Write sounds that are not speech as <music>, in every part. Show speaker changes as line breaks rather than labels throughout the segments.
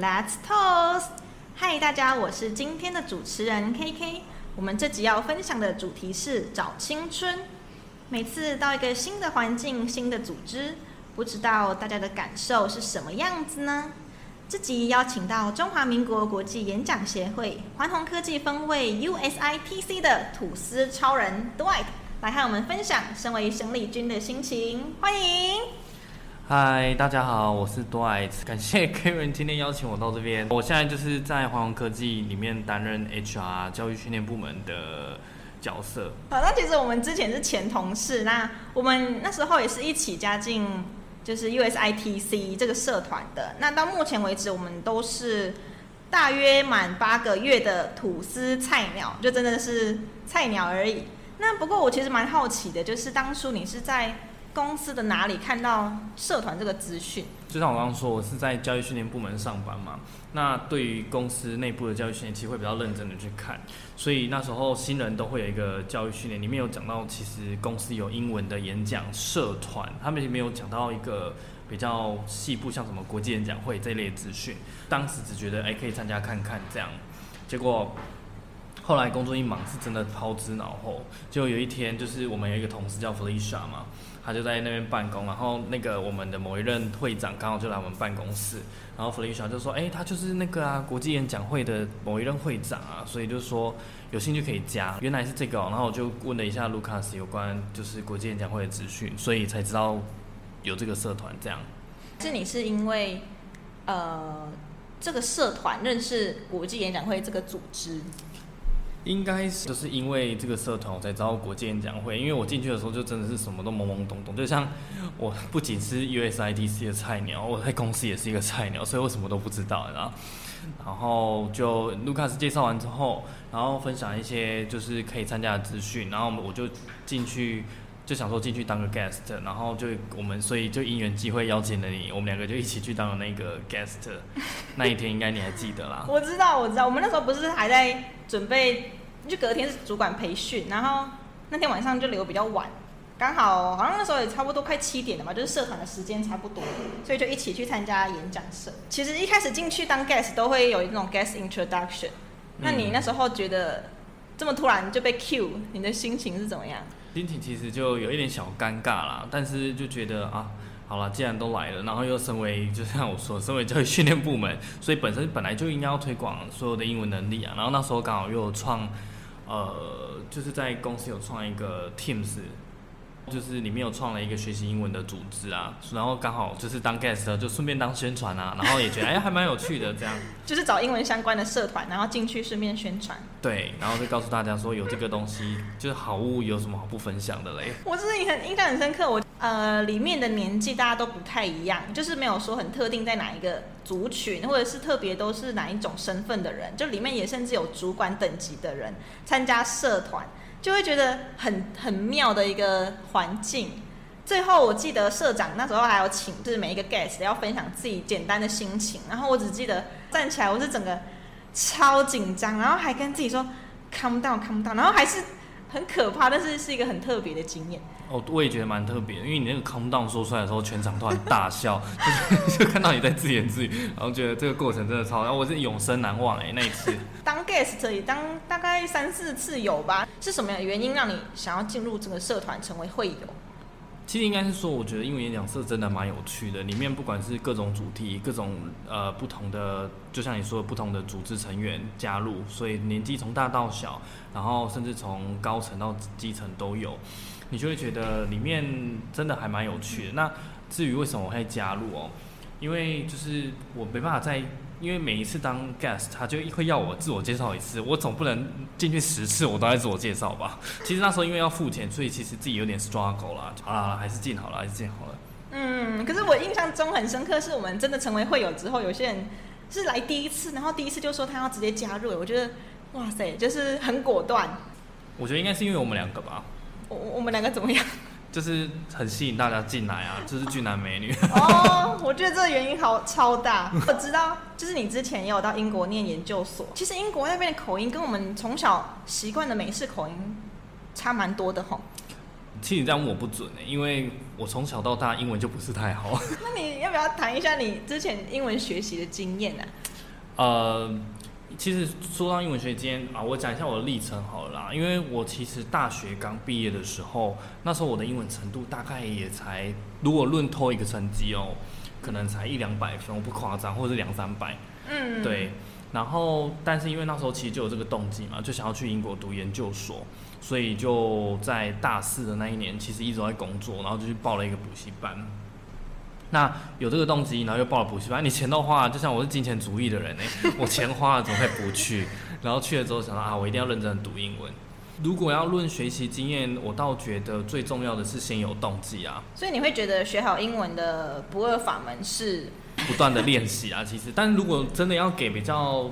，Let's toast！嗨，大家，我是今天的主持人 KK。我们这集要分享的主题是找青春。每次到一个新的环境、新的组织，不知道大家的感受是什么样子呢？这集邀请到中华民国国际演讲协会环宏科技分会 USITC 的吐司超人 Dwight 来和我们分享身为生力军的心情。欢迎！
嗨，大家好，我是多爱 <laughs> 感谢 Kevin 今天邀请我到这边。我现在就是在华宏科技里面担任 HR 教育训练部门的角色。
好，那其实我们之前是前同事，那我们那时候也是一起加进就是 USITC 这个社团的。那到目前为止，我们都是大约满八个月的吐司菜鸟，就真的是菜鸟而已。那不过我其实蛮好奇的，就是当初你是在公司的哪里看到社团这个资讯？
就像我刚刚说，我是在教育训练部门上班嘛。那对于公司内部的教育训练，其实会比较认真的去看。所以那时候新人都会有一个教育训练，里面有讲到，其实公司有英文的演讲社团，他们也没有讲到一个比较细部，像什么国际演讲会这类资讯。当时只觉得哎可以参加看看这样，结果后来工作一忙，是真的抛之脑后。就有一天，就是我们有一个同事叫 Felicia 嘛。他就在那边办公，然后那个我们的某一任会长刚好就来我们办公室，然后弗雷 a 就说：“哎，他就是那个啊，国际演讲会的某一任会长啊，所以就说有兴趣可以加。”原来是这个，然后我就问了一下卢卡斯有关就是国际演讲会的资讯，所以才知道有这个社团这样。
是你是因为呃这个社团认识国际演讲会这个组织？
应该是就是因为这个社团我才知道国际演讲会，因为我进去的时候就真的是什么都懵懵懂懂，就像我不仅是 USIDC 的菜鸟，我在公司也是一个菜鸟，所以我什么都不知道，然后然后就卢卡斯介绍完之后，然后分享一些就是可以参加的资讯，然后我就进去。就想说进去当个 guest，然后就我们所以就因缘机会邀请了你，我们两个就一起去当了那个 guest。那一天应该你还记得啦？<laughs>
我知道，我知道，我们那时候不是还在准备，就隔天是主管培训，然后那天晚上就留比较晚，刚好好像那时候也差不多快七点了嘛，就是社团的时间差不多，所以就一起去参加演讲社。其实一开始进去当 guest 都会有那种 guest introduction，那你那时候觉得这么突然就被 cue，你的心情是怎么样？
心情其实就有一点小尴尬啦，但是就觉得啊，好了，既然都来了，然后又身为就像我说，身为教育训练部门，所以本身本来就应该要推广所有的英文能力啊。然后那时候刚好又有创，呃，就是在公司有创一个 Teams。就是里面有创了一个学习英文的组织啊，然后刚好就是当 guest 就顺便当宣传啊，然后也觉得哎还蛮有趣的这样。<laughs>
就是找英文相关的社团，然后进去顺便宣传。
对，然后就告诉大家说有这个东西，就是好物有什么好不分享的嘞？
我是很印象很深刻，我呃里面的年纪大家都不太一样，就是没有说很特定在哪一个族群，或者是特别都是哪一种身份的人，就里面也甚至有主管等级的人参加社团。就会觉得很很妙的一个环境。最后我记得社长那时候还有请，就是每一个 guest 要分享自己简单的心情。然后我只记得站起来，我是整个超紧张，然后还跟自己说 calm down，calm down，然后还是很可怕，但是是一个很特别的经验。
哦，我也觉得蛮特别，因为你那个 calm down 说出来的时候，全场突然大笑，<laughs> 就就看到你在自言自语，然后觉得这个过程真的超，然后我是永生难忘哎，那一次
当 guest 也当大概三四次有吧？是什么样的原因让你想要进入这个社团成为会友？
其实应该是说，我觉得英文演讲社真的蛮有趣的，里面不管是各种主题、各种呃不同的，就像你说的不同的组织成员加入，所以年纪从大到小，然后甚至从高层到基层都有。你就会觉得里面真的还蛮有趣的。那至于为什么我会加入哦？因为就是我没办法在，因为每一次当 guest，他就会要我自我介绍一次，我总不能进去十次我都在自我介绍吧？<laughs> 其实那时候因为要付钱，所以其实自己有点 struggle 啦。好了，还是进好了，还是进好了。
嗯，可是我印象中很深刻，是我们真的成为会友之后，有些人是来第一次，然后第一次就说他要直接加入，我觉得哇塞，就是很果断。
我觉得应该是因为我们两个吧。
我我们两个怎么样？<laughs>
就是很吸引大家进来啊，就是俊男美女。
哦，我觉得这个原因好超大。我知道，就是你之前也有到英国念研究所。其实英国那边的口音跟我们从小习惯的美式口音差蛮多的吼。
其实你这样问我不准诶、因为我从小到大英文就不是太好。<laughs>
那你要不要谈一下你之前英文学习的经验呢、
呃，其实说到英文学今天啊，我讲一下我的历程好了啦。因为我其实大学刚毕业的时候，那时候我的英文程度大概也才，如果论托一个成绩哦，可能才一两百分，我不夸张，或者是两三百。
嗯，
对，然后但是因为那时候其实就有这个动机嘛，就想要去英国读研究所，所以就在大四的那一年，其实一直在工作，然后就去报了一个补习班。那有这个动机，然后又报了补习班，你钱都花了，就像我是金钱主义的人呢、<laughs> 我钱花了怎么会不去？然后去了之后想到啊，我一定要认真读英文。如果要论学习经验，我倒觉得最重要的是先有动机啊，
所以你会觉得学好英文的不二法门是，
不断的练习啊，其实，但如果真的要给比较，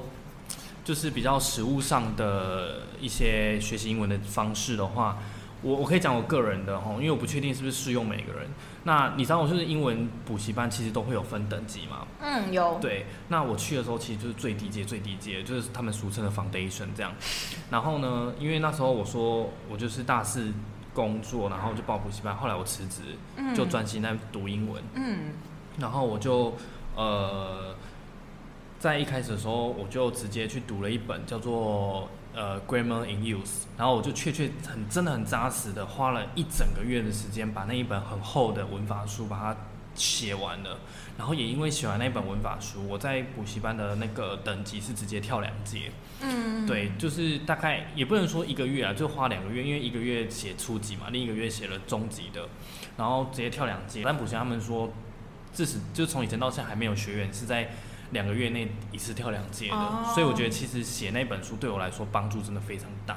就是比较实物上的一些学习英文的方式的话，我我可以讲我个人的哈，因为我不确定是不是适用每个人。那你知道，我就是英文补习班其实都会有分等级嘛？
嗯，有，
对，那我去的时候其实就是最低阶、最低阶，就是他们俗称的 foundation 这样。然后呢，因为那时候我说我就是大四工作，然后就报补习班，后来我辞职，
嗯
就专心在读英文。
嗯
然后我就呃，在一开始的时候，我就直接去读了一本叫做呃 Grammar in Use，然后我就确确很真的很扎实的花了一整个月的时间，把那一本很厚的文法书把它写完了。然后也因为写完那一本文法书，我在补习班的那个等级是直接跳两阶。
嗯，
对，就是大概也不能说一个月啊，就花两个月，因为一个月写初级嘛，另一个月写了中级的，然后直接跳两阶。但补习他们说，自始就从以前到现在还没有学员是在两个月内一次跳两阶的，
哦
所以我觉得其实写那本书对我来说帮助真的非常大。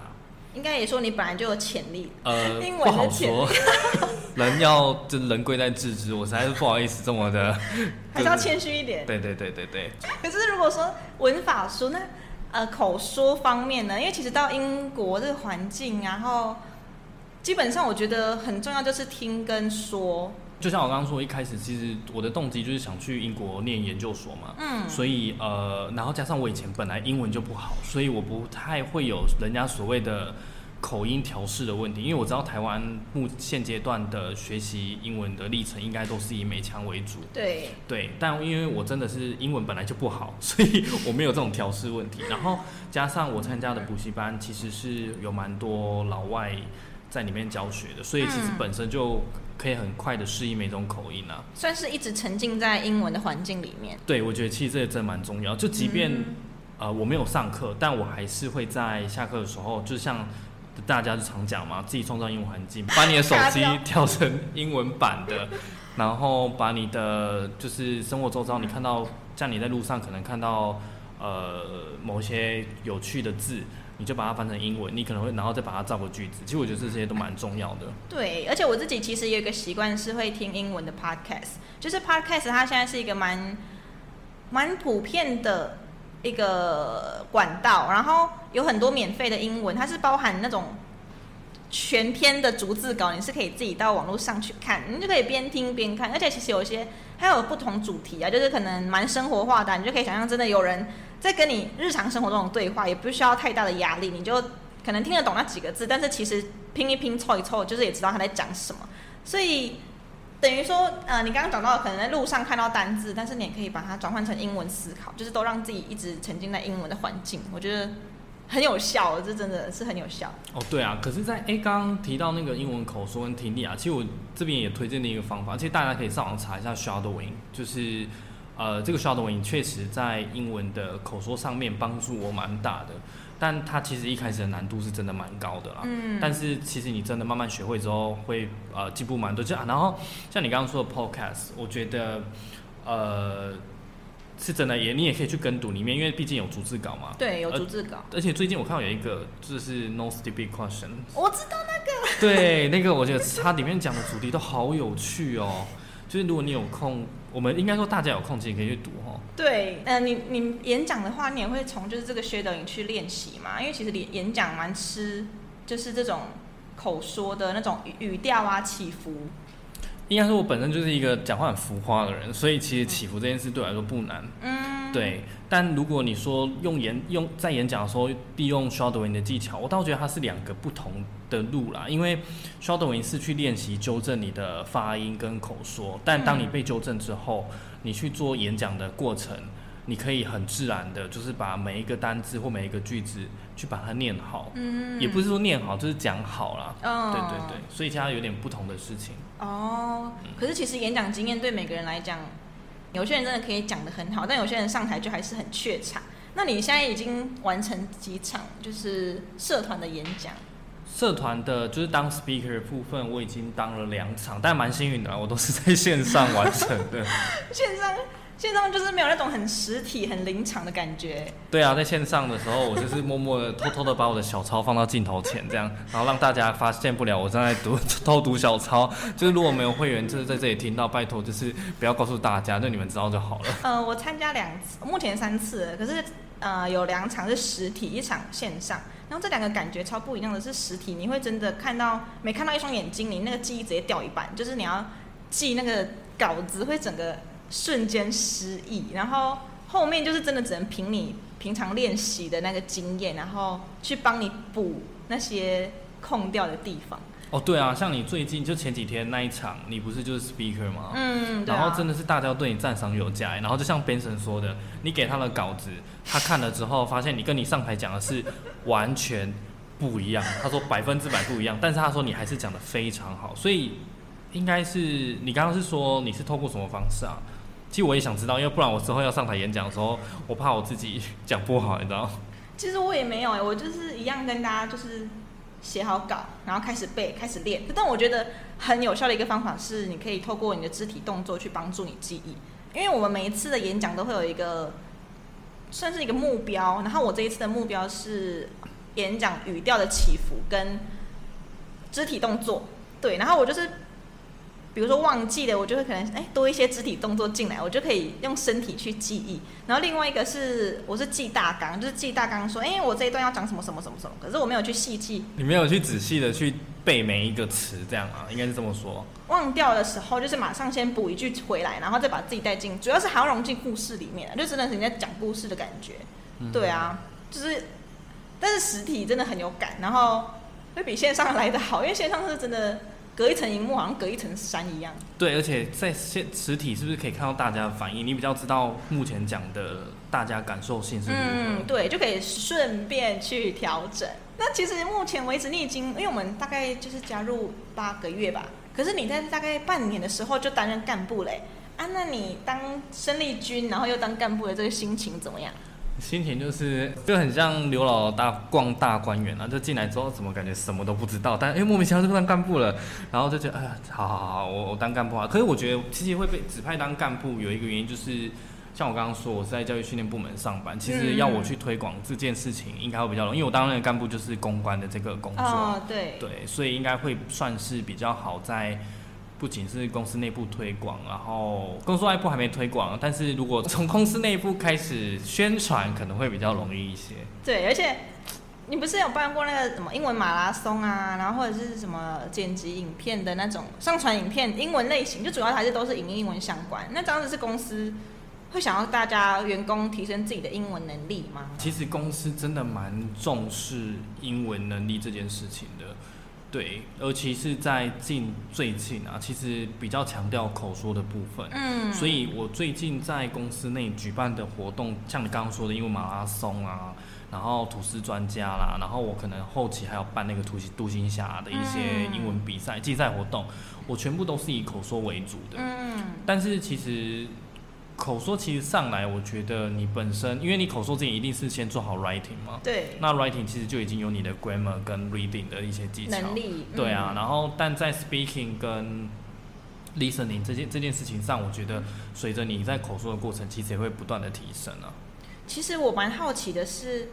应该也说你本来就有潜力，
呃，
英
不好
文的潜
说，<laughs> 人要就人贵在自知，我实在是不好意思这么的，<laughs>
还是要谦虚一点。
对对对对对，
可是如果说文法书，那呃口说方面呢？因为其实到英国这个环境，然后基本上我觉得很重要就是听跟说。
就像我刚刚说，一开始其实我的动机就是想去英国念研究所嘛，
嗯，
所以呃，然后加上我以前本来英文就不好，所以我不太会有人家所谓的口音调试的问题，因为我知道台湾目现阶段的学习英文的历程应该都是以美腔为主，
对，
对，但因为我真的是英文本来就不好，所以我没有这种调试问题。然后加上我参加的补习班其实是有蛮多老外在里面教学的，所以其实
嗯。
本身就可以很快的适应每种口音啊。
算是一直沉浸在英文的环境里面。
对，我觉得其实这也真的蛮重要。就即便、
嗯
呃我没有上课，但我还是会在下课的时候，就像大家就常讲嘛，自己创造英文环境，<laughs> 把你的手机调成英文版的，然后把你的就是生活周遭你看到，像你在路上可能看到呃某些有趣的字。你就把它翻成英文，你可能会，然后再把它造个句子。其实我觉得这些都蛮重要的。
对，而且我自己其实有一个习惯是会听英文的 podcast，就是 podcast 它现在是一个蛮蛮普遍的一个管道，然后有很多免费的英文，它是包含那种全篇的逐字稿，你是可以自己到网络上去看，你就可以边听边看，而且其实有些还有不同主题啊，就是可能蛮生活化的，你就可以想象真的有人在跟你日常生活中的对话，也不需要太大的压力，你就可能听得懂那几个字，但是其实拼一拼凑一凑，就是也知道他在讲什么，所以。等于说，呃，你刚刚讲到，可能在路上看到单字，但是你也可以把它转换成英文思考，就是都让自己一直沉浸在英文的环境，我觉得很有效，这真的是很有效。
哦，对啊，可是在，诶刚刚提到那个英文口说跟听力啊，其实我这边也推荐另一个方法，其实大家可以上网查一下 shadowing，就是呃，这个 shadowing 确实在英文的口说上面帮助我蛮大的，但它其实一开始的难度是真的蛮高的啦。
嗯，
但是其实你真的慢慢学会之后，会呃进步蛮多。就、啊、然后像你刚刚说的 podcast，我觉得呃是真的也你也可以去跟读里面，因为毕竟有逐字稿嘛。
对，有逐字稿，
而且最近我看到有一个就是 no stupid question，
我知道那个
对，那个我觉得它里面讲的主题都好有趣哦。就是如果你有空，我们应该说大家有空其实可以去读哦。
对，呃，你你演讲的话，你也会从就是这个 shadowing 去练习嘛，因为其实演演讲蛮吃就是这种口说的那种语语调啊起伏。
应该说我本身就是一个讲话很浮夸的人，所以其实起伏这件事对我来说不难。
嗯，
对，但如果你说用演用在演讲的时候利用 shadowing 的技巧，我倒觉得它是两个不同的路啦。因为 shadowing 是去练习纠正你的发音跟口说，但当你被纠正之后，你去做演讲的过程，你可以很自然的，就是把每一个单字或每一个句子去把它念好。
嗯，
也不是说念好，就是讲好啦。
哦，
对对对，所以其他有点不同的事情。
哦，可是其实演讲经验对每个人来讲，有些人真的可以讲得很好，但有些人上台就还是很怯场。那你现在已经完成几场就是社团的演讲？
社团的就是当 speaker 的部分，我已经当了两场，但蛮幸运的，我都是在线上完成的。<laughs>
线上线上就是没有那种很实体、很临场的感觉。
对啊，在线上的时候，我就是默默的、偷偷的把我的小抄放到镜头前，这样，然后让大家发现不了我正在读、偷读小抄。<laughs> 就是如果没有会员，就是在这里听到，拜托就是不要告诉大家，就你们知道就好了。
呃，我参加两次，目前三次了，可是呃有两场是实体，一场线上。然后这两个感觉超不一样的是实体，你会真的看到没看到一双眼睛，你那个记忆直接掉一半，就是你要记那个稿子会整个瞬间失忆，然后后面就是真的只能凭你平常练习的那个经验，然后去帮你补那些空掉的地方。
哦，对啊，像你最近就前几天那一场，你不是就是 speaker 吗？
嗯，对啊
然后真的是大家对你赞赏有加，然后就像 Benson 说的，你给他的稿子，他看了之后发现你跟你上台讲的是完全不一样，他说百分之百不一样，<laughs> 但是他说你还是讲的非常好，所以应该是你刚刚是说你是透过什么方式啊？其实我也想知道，因为不然我之后要上台演讲的时候，我怕我自己讲不好，你知道？
其实我也没有哎、我就是一样跟大家就是写好稿，然后开始背，开始练。但我觉得很有效的一个方法是，你可以透过你的肢体动作去帮助你记忆。因为我们每一次的演讲都会有一个算是一个目标，然后我这一次的目标是演讲语调的起伏跟肢体动作。对，然后我就是比如说忘记了，我就会可能哎多一些肢体动作进来，我就可以用身体去记忆。然后另外一个是我是记大纲，就是记大纲说，哎我这一段要讲什么什么什么什么，可是我没有去细记，
你没有去仔细的去背每一个词，这样啊，应该是这么说。
忘掉的时候就是马上先补一句回来，然后再把自己带进，主要是还要融进故事里面，就真的是你在讲故事的感觉。对啊，就是，但是实体真的很有感，然后会比线上来的好，因为线上是真的隔一层荧幕，好像隔一层山一样。
对，而且在现实体是不是可以看到大家的反应？你比较知道目前讲的大家感受性是如何？
嗯，对，就可以顺便去调整。那其实目前为止，你已经，因为我们大概就是加入八个月吧，可是你在大概半年的时候就担任干部嘞。啊，那你当生力军，然后又当干部的这个心情怎么样？
心情就是就很像刘老大逛大观园啊，就进来之后怎么感觉什么都不知道，但哎、莫名其妙就当干部了，然后就觉得哎呀，好好好，我我当干部啊。可是我觉得其实会被指派当干部有一个原因就是。像我刚刚说，我是在教育训练部门上班，其实要我去推广这件事情，应该会比较容易，因为我当任的干部就是公关的这个工作。
哦，对，
对，所以应该会算是比较好在。不仅是公司内部推广，然后公司外部还没推广，但是如果从公司内部开始宣传，可能会比较容易一些。
对，而且你不是有办过那个什么英文马拉松啊，然后或者是什么剪辑影片的那种上传影片，英文类型，就主要还是都是影英文相关。那这样子是公司会想要大家员工提升自己的英文能力吗？
其实公司真的蛮重视英文能力这件事情的，对，尤其是在近最近啊，其实比较强调口说的部分。
嗯，
所以我最近在公司内举办的活动，像你刚刚说的因为马拉松啊，然后吐司专家啦，然后我可能后期还要办那个图形独行侠的一些英文比赛、竞赛活动，我全部都是以口说为主的。
嗯，
但是其实口说其实上来，我觉得你本身，因为你口说之前一定是先做好 writing 嘛，
对，
那 writing 其实就已经有你的 grammar 跟 reading 的一些技巧。
能力，
对啊，
嗯
然后但在 speaking 跟 listening 这件这件事情上，我觉得随着你在口说的过程，其实也会不断的提升啊。
其实我蛮好奇的是，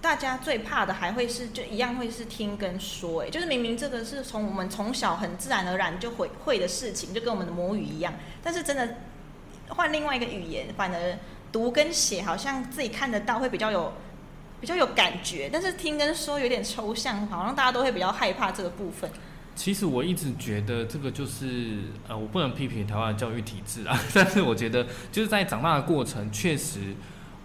大家最怕的还会是就一样会是听跟说，哎，就是明明这个是从我们从小很自然而然就会会的事情，就跟我们的母语一样，但是真的换另外一个语言，反而读跟写好像自己看得到，会比较有比较有感觉，但是听跟说有点抽象，好像大家都会比较害怕这个部分。
其实我一直觉得这个就是呃，我不能批评台湾的教育体制啊，<laughs> 但是我觉得就是在长大的过程，确实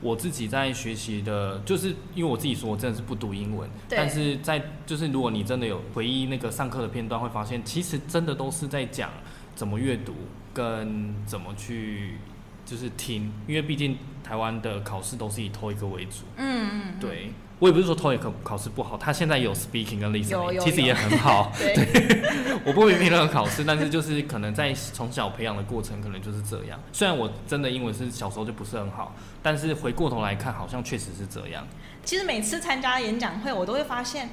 我自己在学习的，就是因为我自己说我真的是不读英文，但是在就是如果你真的有回忆那个上课的片段，会发现其实真的都是在讲怎么阅读跟怎么去就是听，因为毕竟台湾的考试都是以 TOEIC 为主，
嗯嗯，嗯，
对。我也不是说 TOEIC 考试不好，他现在有 speaking 跟
有
listening，其实也很好。<laughs>
对，<laughs>
我不批评任何考试，但是就是可能在从小培养的过程，可能就是这样。虽然我真的英文是小时候就不是很好，但是回过头来看，好像确实是这样。
其实每次参加演讲会，我都会发现，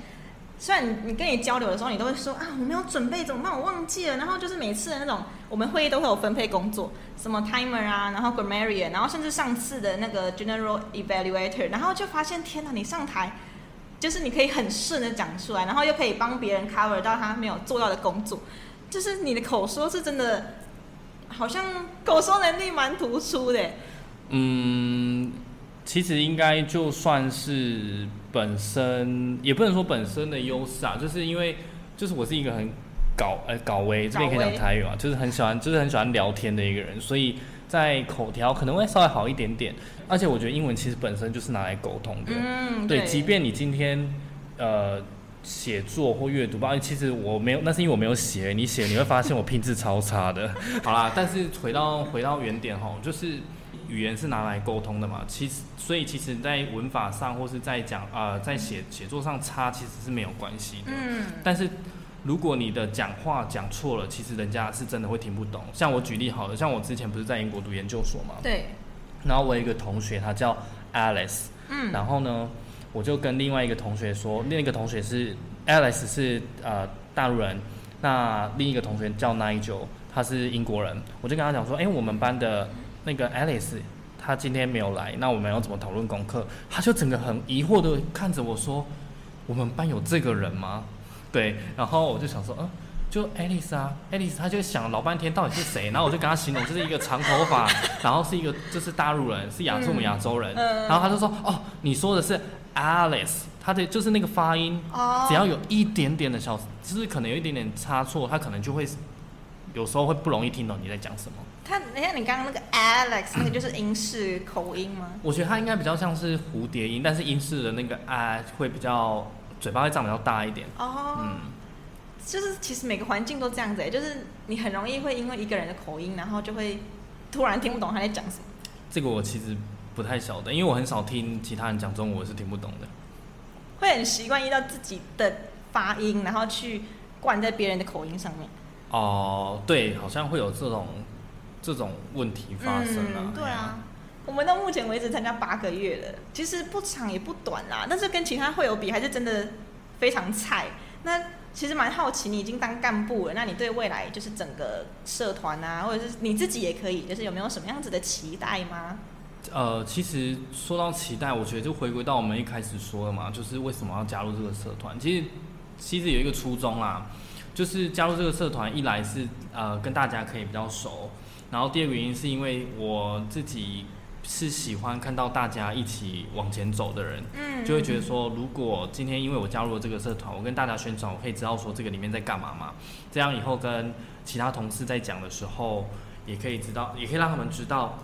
虽然你跟你交流的时候，你都会说啊，我没有准备怎么办？我忘记了。然后就是每次的那种，我们会议都会有分配工作，什么 timer 啊，然后 grammarian，然后甚至上次的那个 general evaluator，然后就发现天哪，你上台就是你可以很顺的讲出来，然后又可以帮别人 cover 到他没有做到的工作，就是你的口说是真的，好像口说能力蛮突出的。
嗯，其实应该就算是本身，也不能说本身的优势啊，就是因为就是我是一个很搞呃搞威，这边可以讲台语嘛，就是很喜欢就是很喜欢聊天的一个人，所以在口条可能会稍微好一点点。而且我觉得英文其实本身就是拿来沟通的，
嗯，
对，即便你今天呃写作或阅读吧，其实我没有，那是因为我没有写，你写你会发现我拼字超差的。<laughs> 好啦，但是回到回到原点哈，就是语言是拿来沟通的嘛，其实所以其实在文法上或是在讲呃在写写作上差其实是没有关系的，
嗯，
但是。如果你的讲话讲错了，其实人家是真的会听不懂。像我举例好了，像我之前不是在英国读研究所嘛，
对，
然后我有一个同学，他叫 Alice，
嗯，
然后呢，我就跟另外一个同学说，另一个同学是 Alice 是呃大陆人，那另一个同学叫 Nigel，他是英国人，我就跟他讲说，哎，我们班的那个 Alice，她今天没有来，那我们要怎么讨论功课？她就整个很疑惑的看着我说，我们班有这个人吗？对，然后我就想说，嗯、就 Alice 啊，Alice，她就想老半天到底是谁，然后我就跟她形容，这是一个长头发，<laughs> 然后是一个就是大陆人，是亚洲我们亚洲人，
嗯
然后她就说，哦，你说的是 Alice，她的就是那个发音，
哦，
只要有一点点的小，就是可能有一点点差错，她可能就会有时候会不容易听懂你在讲什么。
他，你看你刚刚那个 Alex <coughs> 那个就是英式口音吗？
我觉得他应该比较像是蝴蝶音，但是英式的那个啊会比较嘴巴会张比较大一点。
哦，
嗯，
就是其实每个环境都这样子、欸，就是你很容易会因为一个人的口音，然后就会突然听不懂他在讲什么。
这个我其实不太晓得，因为我很少听其他人讲中文，我是听不懂的。
会很习惯依照自己的发音，然后去灌在别人的口音上面。
哦、对，好像会有这种这种问题发生啊。
嗯，对啊。我们到目前为止参加八个月了，其实不长也不短啦，但是跟其他会友比，还是真的非常菜。那其实蛮好奇，你已经当干部了，那你对未来就是整个社团啊，或者是你自己也可以，就是有没有什么样子的期待吗？
呃，其实说到期待，我觉得就回归到我们一开始说的嘛，就是为什么要加入这个社团。其实其实有一个初衷啦，就是加入这个社团，一来是呃跟大家可以比较熟，然后第二个原因是因为我自己是喜欢看到大家一起往前走的人，
嗯
就会觉得说，如果今天因为我加入了这个社团，我跟大家宣传，我可以知道说这个里面在干嘛嘛，这样以后跟其他同事在讲的时候，也可以知道，也可以让他们知道。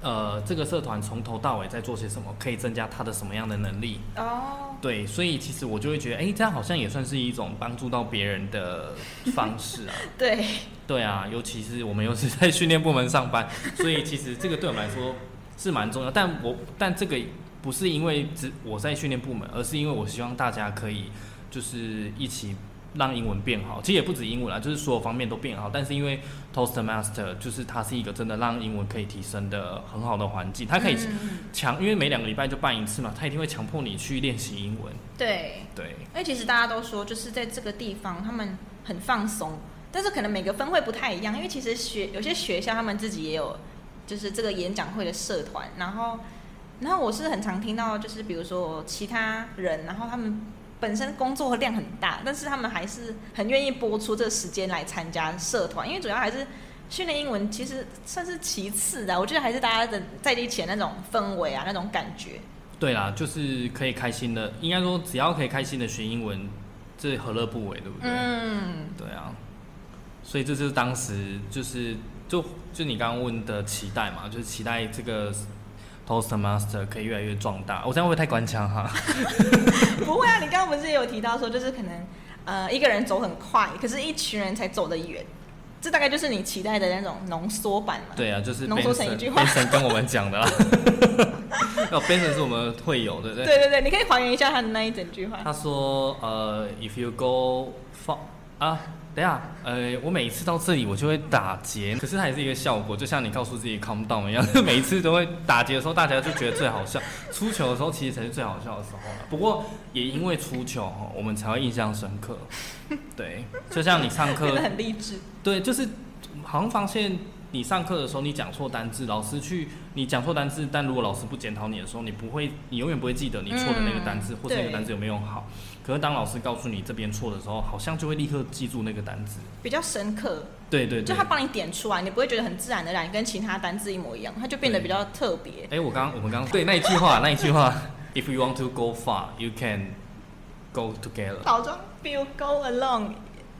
呃，这个社团从头到尾在做些什么，可以增加他的什么样的能力？
哦，
对，所以其实我就会觉得，哎、这样好像也算是一种帮助到别人的方式啊。<laughs>
对，
对啊，尤其是我们又是在训练部门上班，所以其实这个对我们来说是蛮重要。但我但这个不是因为只我在训练部门，而是因为我希望大家可以就是一起让英文变好。其实也不止英文啦，就是所有方面都变好。但是因为 Toastmaster 就是它是一个真的让英文可以提升的很好的环境，它可以
嗯
强，因为每两个礼拜就办一次嘛，它一定会强迫你去练习英文。
对，
对，
因为其实大家都说，就是在这个地方他们很放松，但是可能每个分会不太一样，因为其实学有些学校他们自己也有就是这个演讲会的社团，然后然后我是很常听到，就是比如说其他人，然后他们本身工作量很大，但是他们还是很愿意播出这个时间来参加社团，因为主要还是训练英文，其实算是其次的，我觉得还是大家的在一起的那种氛围啊，那种感觉。
对啦，就是可以开心的，应该说只要可以开心的学英文，这何乐不为，对不对？
嗯，
对啊，所以这就是当时就是就就你刚刚问的期待嘛，就是期待这个 Toastmaster 可以越来越壮大。我这样会不会太官腔哈？<laughs>
不会啊，你刚刚不是也有提到说，就是可能呃一个人走很快，可是一群人才走得远，这大概就是你期待的那种浓缩版嘛？
对啊，就是
浓缩成一句话
Benson 跟我们讲的啦。<laughs> 哦，Benson 是我们会友，对不对？
对对对，你可以还原一下他的那一整句话。
他说：“呃，if you go far 啊，等一下，呃，我每一次到这里我就会打结，可是它也是一个效果，就像你告诉自己 calm down 一样，<laughs> 每一次都会打结的时候，大家就觉得最好笑。出球的时候其实才是最好笑的时候了。不过也因为出球哈，我们才会印象深刻。<laughs> 对，就像你上课
很励志。
对，就是好像发现你上课的时候你讲错单字，老师去你讲错单字，但如果老师不检讨你的时候，你不会，你永远不会记得你错的那个单字、
嗯
或者那个单字有没有用好。可是当老师告诉你这边错的时候，好像就会立刻记住那个单字。
比较深刻，
对对对
就他。帮你点出来，你不会觉得很自然的然跟其他单字一模一样，它就变得比较特别。
哎，我刚我们刚对那一句话，那一句话，<laughs> If you want to go far, you can go together。
老庄，If you go alone,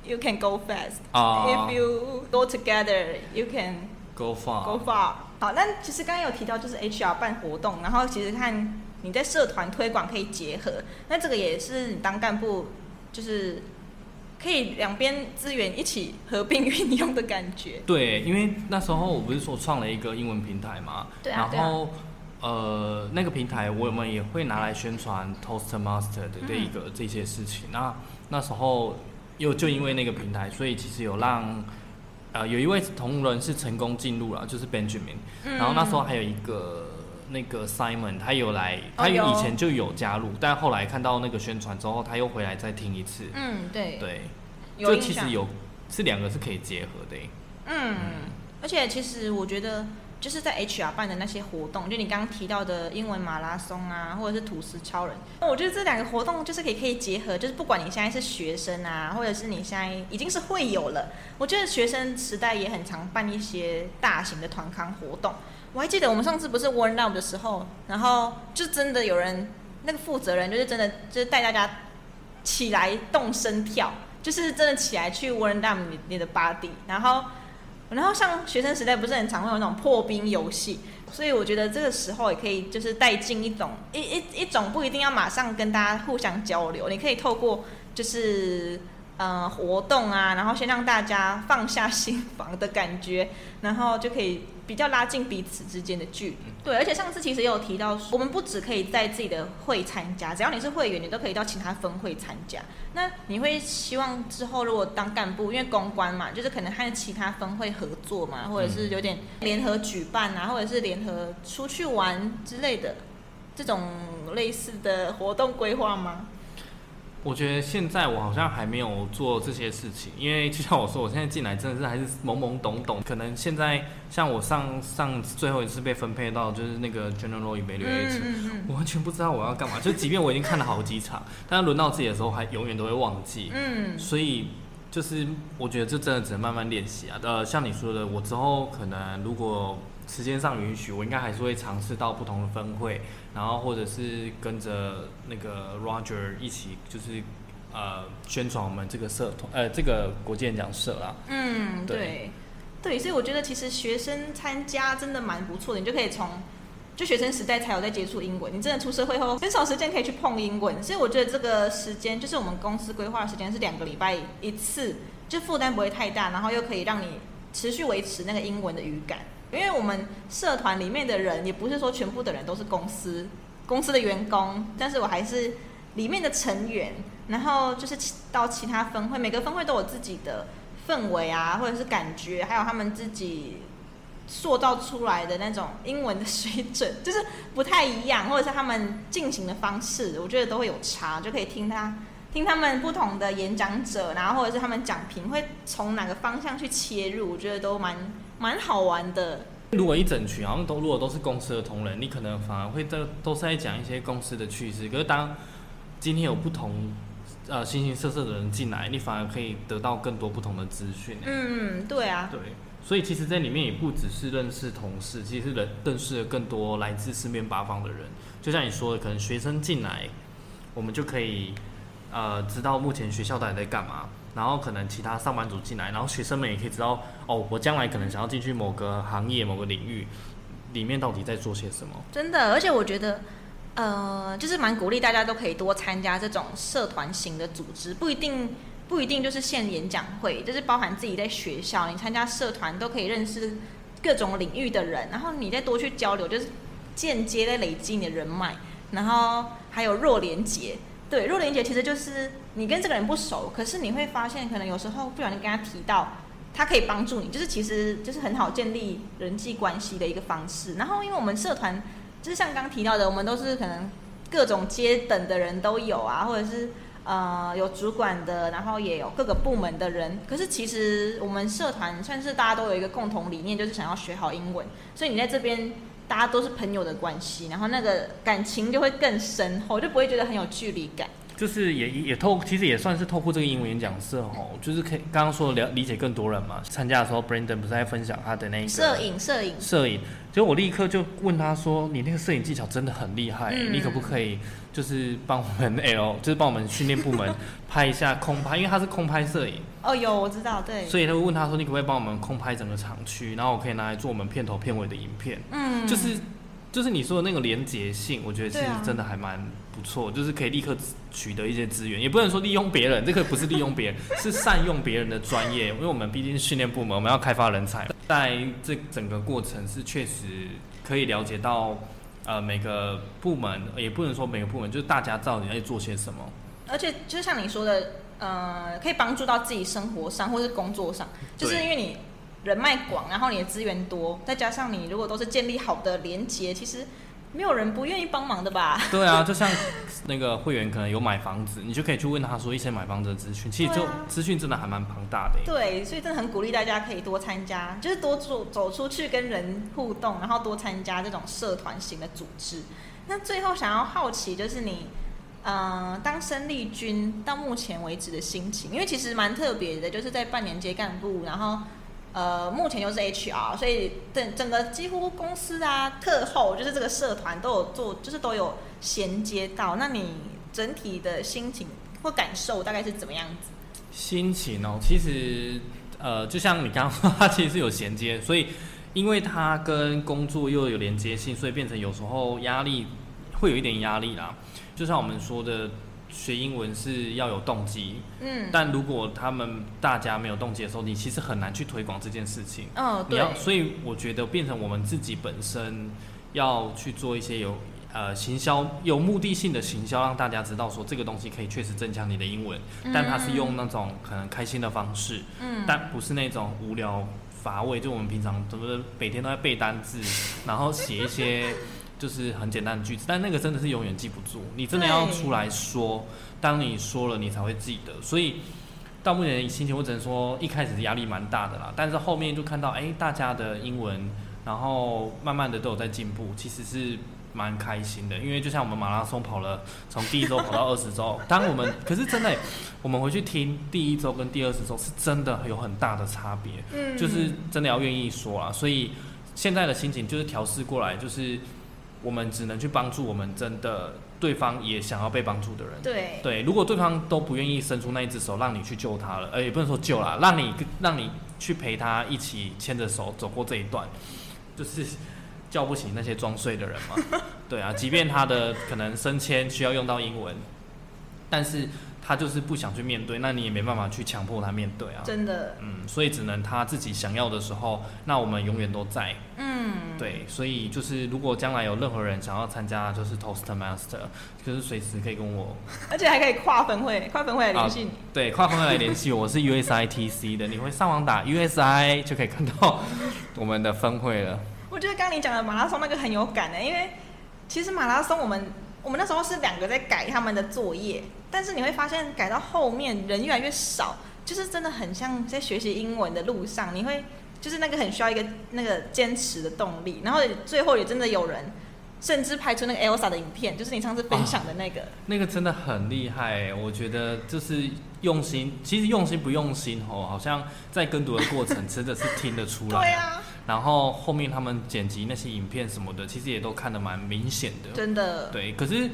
you can go fast.
啊
If you go together, you can
go far。
go far。好，那其实刚刚有提到就是 HR 办活动，然后其实看你在社团推广可以结合，那这个也是你当干部就是可以两边资源一起合并运用的感觉。
对，因为那时候我不是说创了一个英文平台嘛，
对啊
然后、呃那个平台我们也会拿来宣传 Toastmaster 的这一个、这些事情。那那时候又就因为那个平台，所以其实有让呃有一位同仁是成功进入了，就是 Benjamin，、
嗯
然后那时候还有一个。那个 Simon 他有来，他以前就有加入，但后来看到那个宣传之后，他又回来再听一次。
嗯，对，
对。就其实有是两个是可以结合的耶。
嗯，而且其实我觉得，就是在 HR 办的那些活动，就你刚刚提到的英文马拉松啊，或者是吐司超人，我觉得这两个活动就是可以可以结合，就是不管你现在是学生啊，或者是你现在已经是会友了，我觉得学生时代也很常办一些大型的团康活动。我还记得我们上次不是 warm up 的时候，然后就真的有人那个负责人就是真的就是带大家起来动身跳，就是真的起来去 warm up 你你的 body，然后然后像学生时代不是很常会有那种破冰游戏，所以我觉得这个时候也可以就是带进一种一一一种不一定要马上跟大家互相交流，你可以透过就是呃活动啊，然后先让大家放下心防的感觉，然后就可以比较拉近彼此之间的距离。对，而且上次其实也有提到，我们不只可以在自己的会参加，只要你是会员，你都可以到其他分会参加。那你会希望之后如果当干部，因为公关嘛，就是可能和其他分会合作嘛，或者是有点联合举办啊，或者是联合出去玩之类的这种类似的活动规划吗？
我觉得现在我好像还没有做这些事情，因为就像我说，我现在进来真的是还是懵懵懂懂。可能现在像我上上最后一次被分配到就是那个 General Evaluator，、
嗯
我完全不知道我要干嘛。就即便我已经看了好几场，但是轮到自己的时候，还永远都会忘记。
嗯
所以就是我觉得这真的只能慢慢练习啊。呃，像你说的，我之后可能如果时间上允许，我应该还是会尝试到不同的分会，然后或者是跟着那个 Roger 一起，就是呃宣传我们这个社团，呃这个国际演讲社啦。
嗯，
对。
对，对，所以我觉得其实学生参加真的蛮不错的，你就可以从就学生时代才有在接触英文，你真的出社会后很少时间可以去碰英文，所以我觉得这个时间就是我们公司规划的时间是两个礼拜一次，就负担不会太大，然后又可以让你持续维持那个英文的语感，因为我们社团里面的人也不是说全部的人都是公司公司的员工，但是我还是里面的成员，然后就是到其他分会，每个分会都有自己的氛围啊，或者是感觉，还有他们自己塑造出来的那种英文的水准，就是不太一样，或者是他们进行的方式，我觉得都会有差，就可以听他听他们不同的演讲者，然后或者是他们讲评会从哪个方向去切入，我觉得都蛮蛮好玩的。
如果一整群好像都如果都是公司的同仁，你可能反而会都都是在讲一些公司的趣事。可是当今天有不同呃形形色色的人进来，你反而可以得到更多不同的资讯。
嗯，对啊，
对，所以其实，在里面也不只是认识同事，其实认认识了更多来自四面八方的人。就像你说的，可能学生进来，我们就可以呃知道目前学校到底在干嘛，然后可能其他上班族进来，然后学生们也可以知道哦，我将来可能想要进去某个行业、某个领域，里面到底在做些什么。
真的，而且我觉得，呃，就是蛮鼓励大家都可以多参加这种社团型的组织，不一定不一定就是限演讲会，就是包含自己在学校，你参加社团都可以认识各种领域的人，然后你再多去交流，就是间接在累积你的人脉，然后还有弱连结。对，弱连结其实就是你跟这个人不熟，可是你会发现，可能有时候不小心跟他提到，他可以帮助你，就是其实就是很好建立人际关系的一个方式。然后，因为我们社团就是像刚提到的，我们都是可能各种阶等的人都有啊，或者是呃有主管的，然后也有各个部门的人。可是其实我们社团算是大家都有一个共同理念，就是想要学好英文，所以你在这边。大家都是朋友的关系，然后那个感情就会更深厚，就不会觉得很有距离感。
就是也也透，其实也算是透过这个英文演讲社吼，就是可以刚刚说了理解更多人嘛。参加的时候，Brandon 不是在分享他的那个
摄影，摄影，
摄影。就我立刻就问他说：“你那个摄影技巧真的很厉害，你可不可以就是帮我们 <laughs> L，就是帮我们训练部门拍一下空拍？因为他是空拍摄影。
哦，有我知道，对。
所以他会问他说：你可不可以帮我们空拍整个厂区？然后我可以拿来做我们片头片尾的影片。嗯，就是就是你说的那个连结性，我觉得其实真的还蛮。”不错，就是可以立刻取得一些资源，也不能说利用别人，这个不是利用别人，是善用别人的专业。因为我们毕竟是训练部门，我们要开发人才，在这整个过程是确实可以了解到，呃，每个部门也不能说每个部门，就是大家到底在做些什么。
而且就像你说的，呃，可以帮助到自己生活上或是工作上，就是因为你人脉广，然后你的资源多，再加上你如果都是建立好的连接，其实。没有人不愿意帮忙的吧？
对啊，就像那个会员可能有买房子，你就可以去问他说一些买房子的资讯。其实就资讯真的还蛮庞大的。
对，所以真的很鼓励大家可以多参加，就是多走走出去跟人互动，然后多参加这种社团型的组织。那最后想要好奇就是你，嗯，当生力军到目前为止的心情，因为其实蛮特别的，就是在半年接干部，然后。呃，目前就是 HR，所以整整个几乎公司啊、课后就是这个社团都有做，就是都有衔接到。那你整体的心情或感受大概是怎么样子？
心情哦，其实呃，就像你刚刚说，它其实是有衔接，所以因为它跟工作又有连接性，所以变成有时候压力会有一点压力啦。就像我们说的。学英文是要有动机，嗯，但如果他们大家没有动机的时候，你其实很难去推广这件事情。
嗯，
你要，所以我觉得变成我们自己本身要去做一些有呃行销、有目的性的行销，让大家知道说这个东西可以确实增强你的英文，但它是用那种可能开心的方式，嗯，但不是那种无聊乏味，就我们平常怎么每天都在背单字，然后写一些。就是很简单的句子，但那个真的是永远记不住。你真的要出来说，当你说了，你才会记得。所以到目前心情，我只能说一开始压力蛮大的啦。但是后面就看到，哎，大家的英文，然后慢慢的都有在进步，其实是蛮开心的。因为就像我们马拉松跑了，从第一周跑到 <laughs> 二十周，当我们可是真的，我们回去听第一周跟第二十周，是真的有很大的差别。嗯，就是真的要愿意说啊。所以现在的心情就是调试过来，就是。我们只能去帮助我们真的对方也想要被帮助的人。
对
对，如果对方都不愿意伸出那一只手让你去救他了，呃，也不能说救啦，让你让你去陪他一起牵着手走过这一段，就是叫不醒那些装睡的人嘛。<laughs> 对啊，即便他的可能升迁需要用到英文，但是。他就是不想去面对，那你也没办法去强迫他面对啊。
真的。
嗯，所以只能他自己想要的时候，那我们永远都在。嗯。对，所以就是如果将来有任何人想要参加，就是 Toastmaster，就是随时可以跟我。<laughs>
而且还可以跨分会，跨分会来联系你。
对，跨分会来联系我，我是 USITC 的，你会上网打 USI 就可以看到我们的分会了。
我觉得刚刚你讲的马拉松那个很有感的，因为其实马拉松我们。我们那时候是两个在改他们的作业，但是你会发现改到后面人越来越少，就是真的很像在学习英文的路上，你会就是那个很需要一个那个坚持的动力，然后最后也真的有人甚至拍出那个 Elsa 的影片，就是你上次分享的那个，
那个真的很厉害，我觉得就是用心，其实用心不用心哦，好像在跟读的过程真的是听得出来。
对啊。
然后后面他们剪辑那些影片什么的，其实也都看得蛮明显的。
真的。
对，可是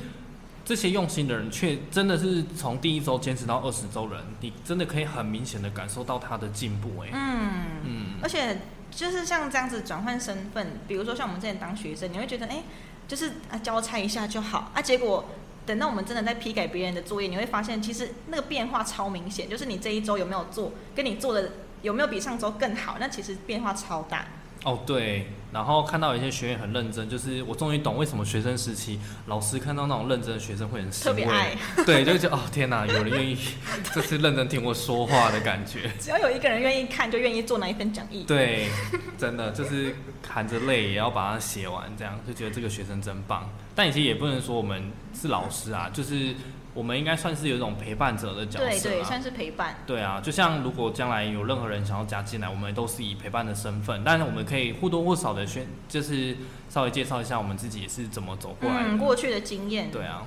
这些用心的人却真的是从第一周坚持到二十周人，你真的可以很明显的感受到他的进步哎、
嗯，
嗯，
而且就是像这样子转换身份，比如说像我们之前当学生，你会觉得哎、就是啊交差一下就好啊，结果等到我们真的在批改别人的作业，你会发现其实那个变化超明显，就是你这一周有没有做，跟你做的有没有比上周更好，那其实变化超大。
哦对，然后看到有一些学员很认真，就是我终于懂为什么学生时期老师看到那种认真的学生会很欣慰
特别爱，
对，就觉得哦天哪，有人愿意 <laughs> 这是认真听我说话的感觉。
只要有一个人愿意看，就愿意做那一份讲义。
对，真的就是含着泪也要把它写完，这样就觉得这个学生真棒。但其实也不能说我们是老师啊，就是我们应该算是有一种陪伴者的角色、啊。
对对，算是陪伴。
对啊，就像如果将来有任何人想要加进来，我们都是以陪伴的身份，但是我们可以或多或少的宣，就是稍微介绍一下我们自己是怎么走过来的。
嗯，过去的经验。
对啊，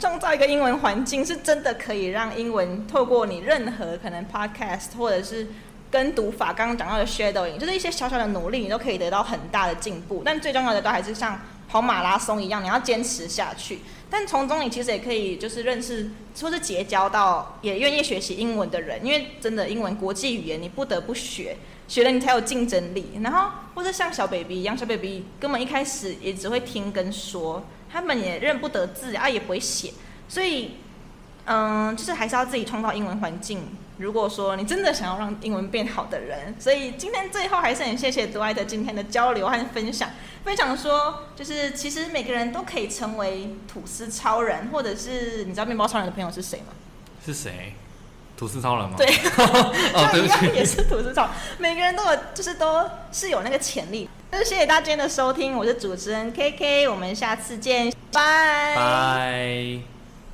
创造一个英文环境，是真的可以让英文透过你任何可能 podcast 或者是跟读法刚刚讲到的 shadowing，就是一些小小的努力，你都可以得到很大的进步。但最重要的都还是像跑马拉松一样，你要坚持下去。但从中你其实也可以就是认识或是结交到也愿意学习英文的人，因为真的英文国际语言你不得不学，学了你才有竞争力。然后或者像小 baby 一样，小 baby 根本一开始也只会听跟说，他们也认不得字啊，也不会写，所以嗯，就是还是要自己创造英文环境。如果说你真的想要让英文变好的人，所以今天最后还是很谢谢独爱的今天的交流和分享。分享说，就是其实每个人都可以成为吐司超人，或者是你知道面包超人的朋友是谁吗？
是谁？吐司超人吗？
对，<laughs>
哦，
像
对不起。
一样也是吐司超人，每个人都有，就是都是有那个潜力。就是谢谢大家今天的收听，我是主持人 K K，我们下次见，拜。
拜。